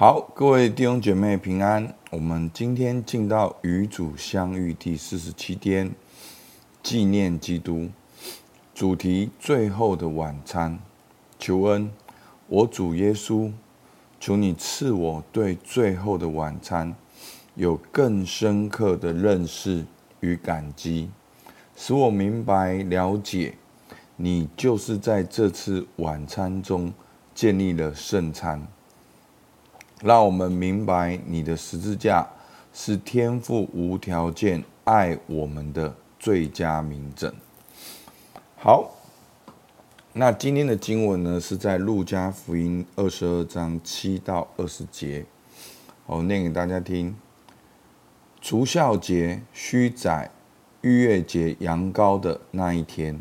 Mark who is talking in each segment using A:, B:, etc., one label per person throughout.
A: 好，各位弟兄姐妹平安。我们今天进到与主相遇第四十七天，纪念基督。主题：最后的晚餐。求恩，我主耶稣，求你赐我对最后的晚餐有更深刻的认识与感激，使我明白了解，你就是在这次晚餐中建立了圣餐。让我们明白，你的十字架是天父无条件爱我们的最佳明证。好，那今天的经文呢，是在路加福音二十二章七到二十节，我念给大家听。除孝节、须宰、逾越节羊羔的那一天，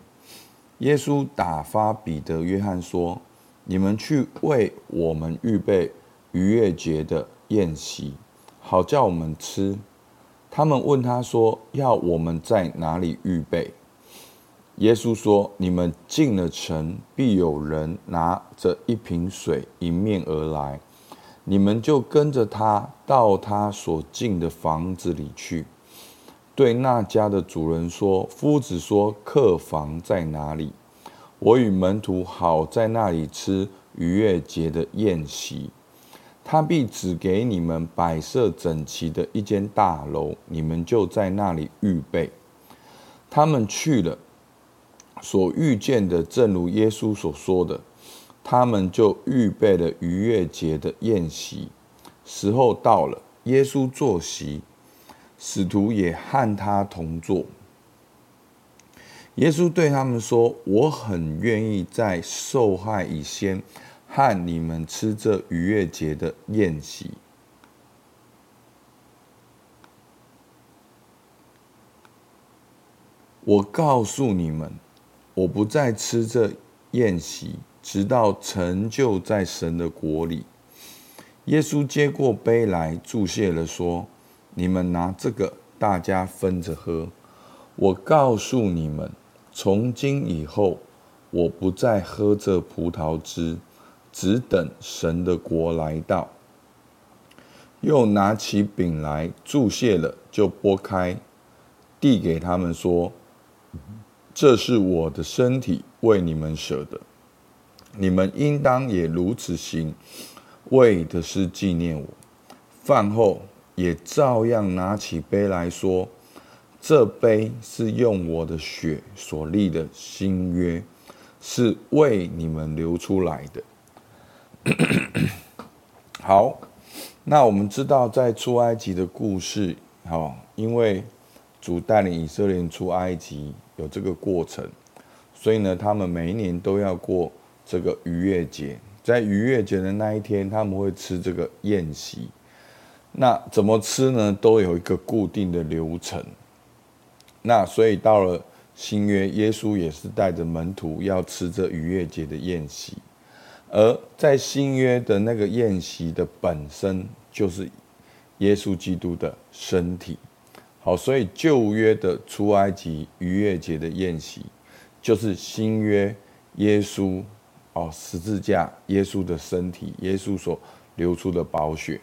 A: 耶稣打发彼得、约翰说：“你们去为我们预备。”逾越节的宴席，好叫我们吃。他们问他说：“要我们在哪里预备？”耶稣说：“你们进了城，必有人拿着一瓶水迎面而来，你们就跟着他到他所进的房子里去，对那家的主人说：‘夫子说，客房在哪里？我与门徒好在那里吃逾越节的宴席。’”他必指给你们摆设整齐的一间大楼，你们就在那里预备。他们去了，所遇见的正如耶稣所说的，他们就预备了逾越节的宴席。时候到了，耶稣坐席，使徒也和他同坐。耶稣对他们说：“我很愿意在受害以先。”和你们吃这逾越节的宴席。我告诉你们，我不再吃这宴席，直到成就在神的国里。耶稣接过杯来，祝谢了，说：“你们拿这个，大家分着喝。我告诉你们，从今以后，我不再喝这葡萄汁。”只等神的国来到，又拿起饼来，祝谢了，就拨开，递给他们说：“这是我的身体，为你们舍的，你们应当也如此行，为的是纪念我。”饭后也照样拿起杯来说：“这杯是用我的血所立的新约，是为你们流出来的。” 好，那我们知道在出埃及的故事，好，因为主带领以色列人出埃及有这个过程，所以呢，他们每一年都要过这个逾越节。在逾越节的那一天，他们会吃这个宴席。那怎么吃呢？都有一个固定的流程。那所以到了新约，耶稣也是带着门徒要吃这逾越节的宴席。而在新约的那个宴席的本身就是耶稣基督的身体，好，所以旧约的出埃及逾越节的宴席，就是新约耶稣哦十字架耶稣的身体，耶稣所流出的宝血，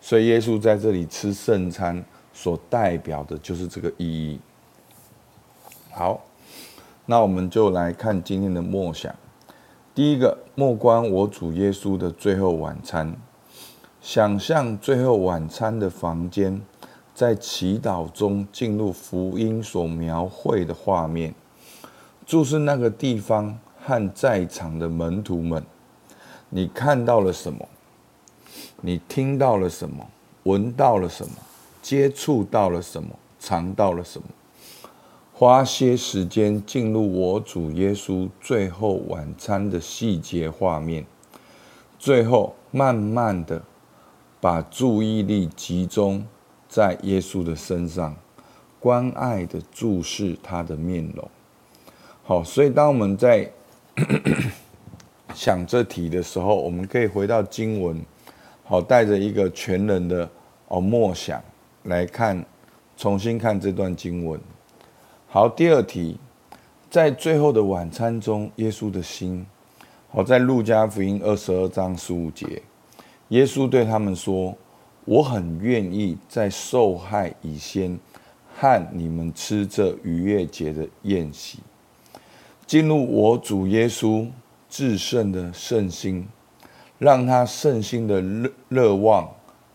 A: 所以耶稣在这里吃圣餐所代表的就是这个意义。好，那我们就来看今天的默想。第一个，默观我主耶稣的最后晚餐，想象最后晚餐的房间，在祈祷中进入福音所描绘的画面，注视那个地方和在场的门徒们，你看到了什么？你听到了什么？闻到了什么？接触到了什么？尝到了什么？花些时间进入我主耶稣最后晚餐的细节画面，最后慢慢的把注意力集中在耶稣的身上，关爱的注视他的面容。好，所以当我们在 想这题的时候，我们可以回到经文，好，带着一个全人的哦默想来看，重新看这段经文。好，第二题，在最后的晚餐中，耶稣的心，好，在路加福音二十二章十五节，耶稣对他们说：“我很愿意在受害以先，和你们吃这逾越节的宴席，进入我主耶稣至圣的圣心，让他圣心的热热望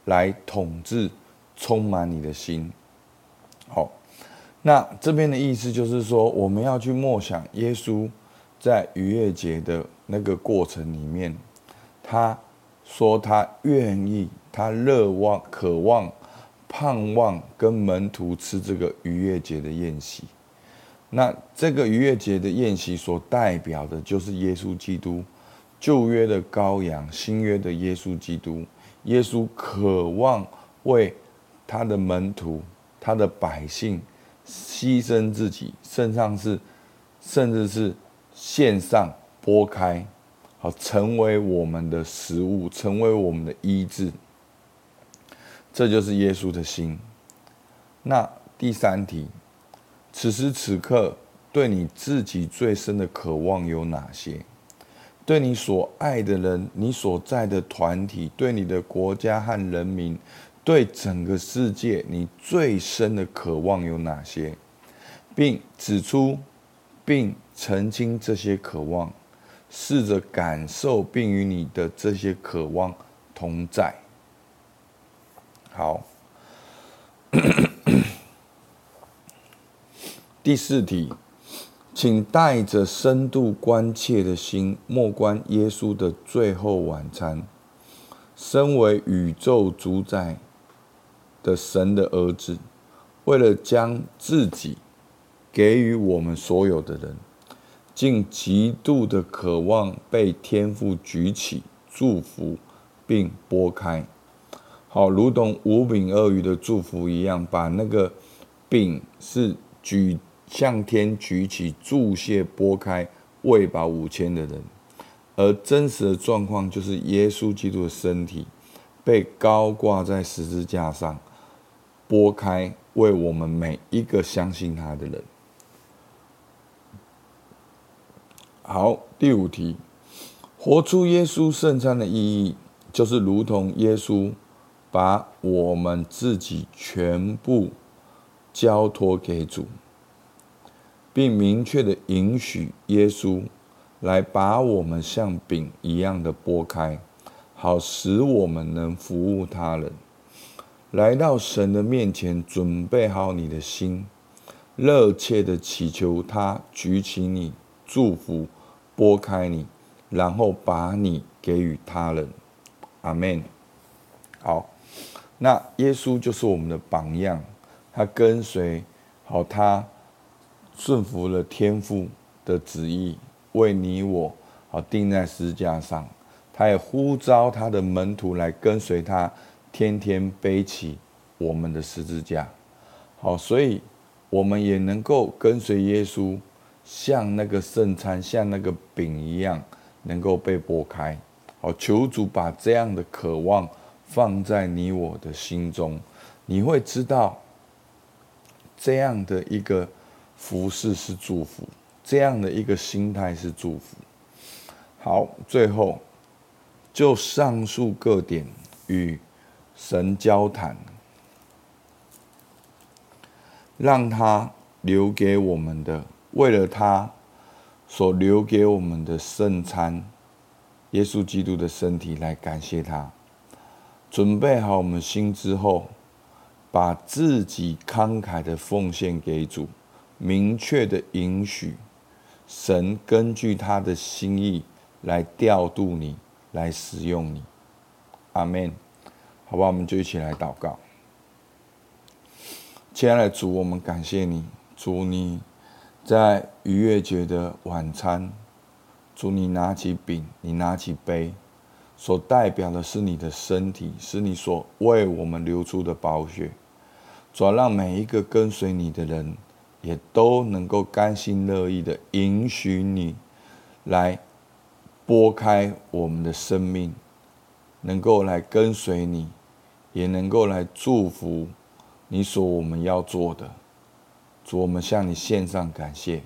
A: 来统治，充满你的心。”好。那这边的意思就是说，我们要去默想耶稣在逾越节的那个过程里面，他说他愿意，他热望、渴望、盼望跟门徒吃这个逾越节的宴席。那这个逾越节的宴席所代表的就是耶稣基督，旧约的羔羊，新约的耶稣基督。耶稣渴望为他的门徒、他的百姓。牺牲自己，甚至是，甚至是线上剥开，好成为我们的食物，成为我们的医治。这就是耶稣的心。那第三题，此时此刻对你自己最深的渴望有哪些？对你所爱的人，你所在的团体，对你的国家和人民。对整个世界，你最深的渴望有哪些？并指出，并澄清这些渴望，试着感受，并与你的这些渴望同在。好，第四题，请带着深度关切的心，默观耶稣的最后晚餐。身为宇宙主宰。的神的儿子，为了将自己给予我们所有的人，竟极度的渴望被天父举起、祝福并拨开，好，如同五饼二鱼的祝福一样，把那个饼是举向天举起、祝谢拨开，喂饱五千的人。而真实的状况就是，耶稣基督的身体被高挂在十字架上。拨开，为我们每一个相信他的人。好，第五题，活出耶稣圣餐的意义，就是如同耶稣把我们自己全部交托给主，并明确的允许耶稣来把我们像饼一样的拨开，好使我们能服务他人。来到神的面前，准备好你的心，热切的祈求他举起你，祝福，拨开你，然后把你给予他人。阿门。好，那耶稣就是我们的榜样，他跟随，好，他顺服了天父的旨意，为你我好钉在十字架上。他也呼召他的门徒来跟随他。天天背起我们的十字架，好，所以我们也能够跟随耶稣，像那个圣餐，像那个饼一样，能够被拨开。好，求主把这样的渴望放在你我的心中，你会知道，这样的一个服饰是祝福，这样的一个心态是祝福。好，最后就上述各点与。神交谈，让他留给我们的，为了他所留给我们的圣餐，耶稣基督的身体来感谢他。准备好我们心之后，把自己慷慨的奉献给主，明确的允许神根据他的心意来调度你，来使用你。阿门。好吧，我们就一起来祷告。亲爱的主，我们感谢你，主你在逾越节的晚餐，主你拿起饼，你拿起杯，所代表的是你的身体，是你所为我们流出的宝血，主要让每一个跟随你的人，也都能够甘心乐意的允许你来拨开我们的生命，能够来跟随你。也能够来祝福你所我们要做的，主，我们向你献上感谢，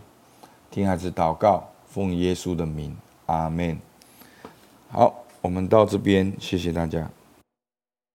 A: 听孩子祷告，奉耶稣的名，阿门。好，我们到这边，谢谢大家。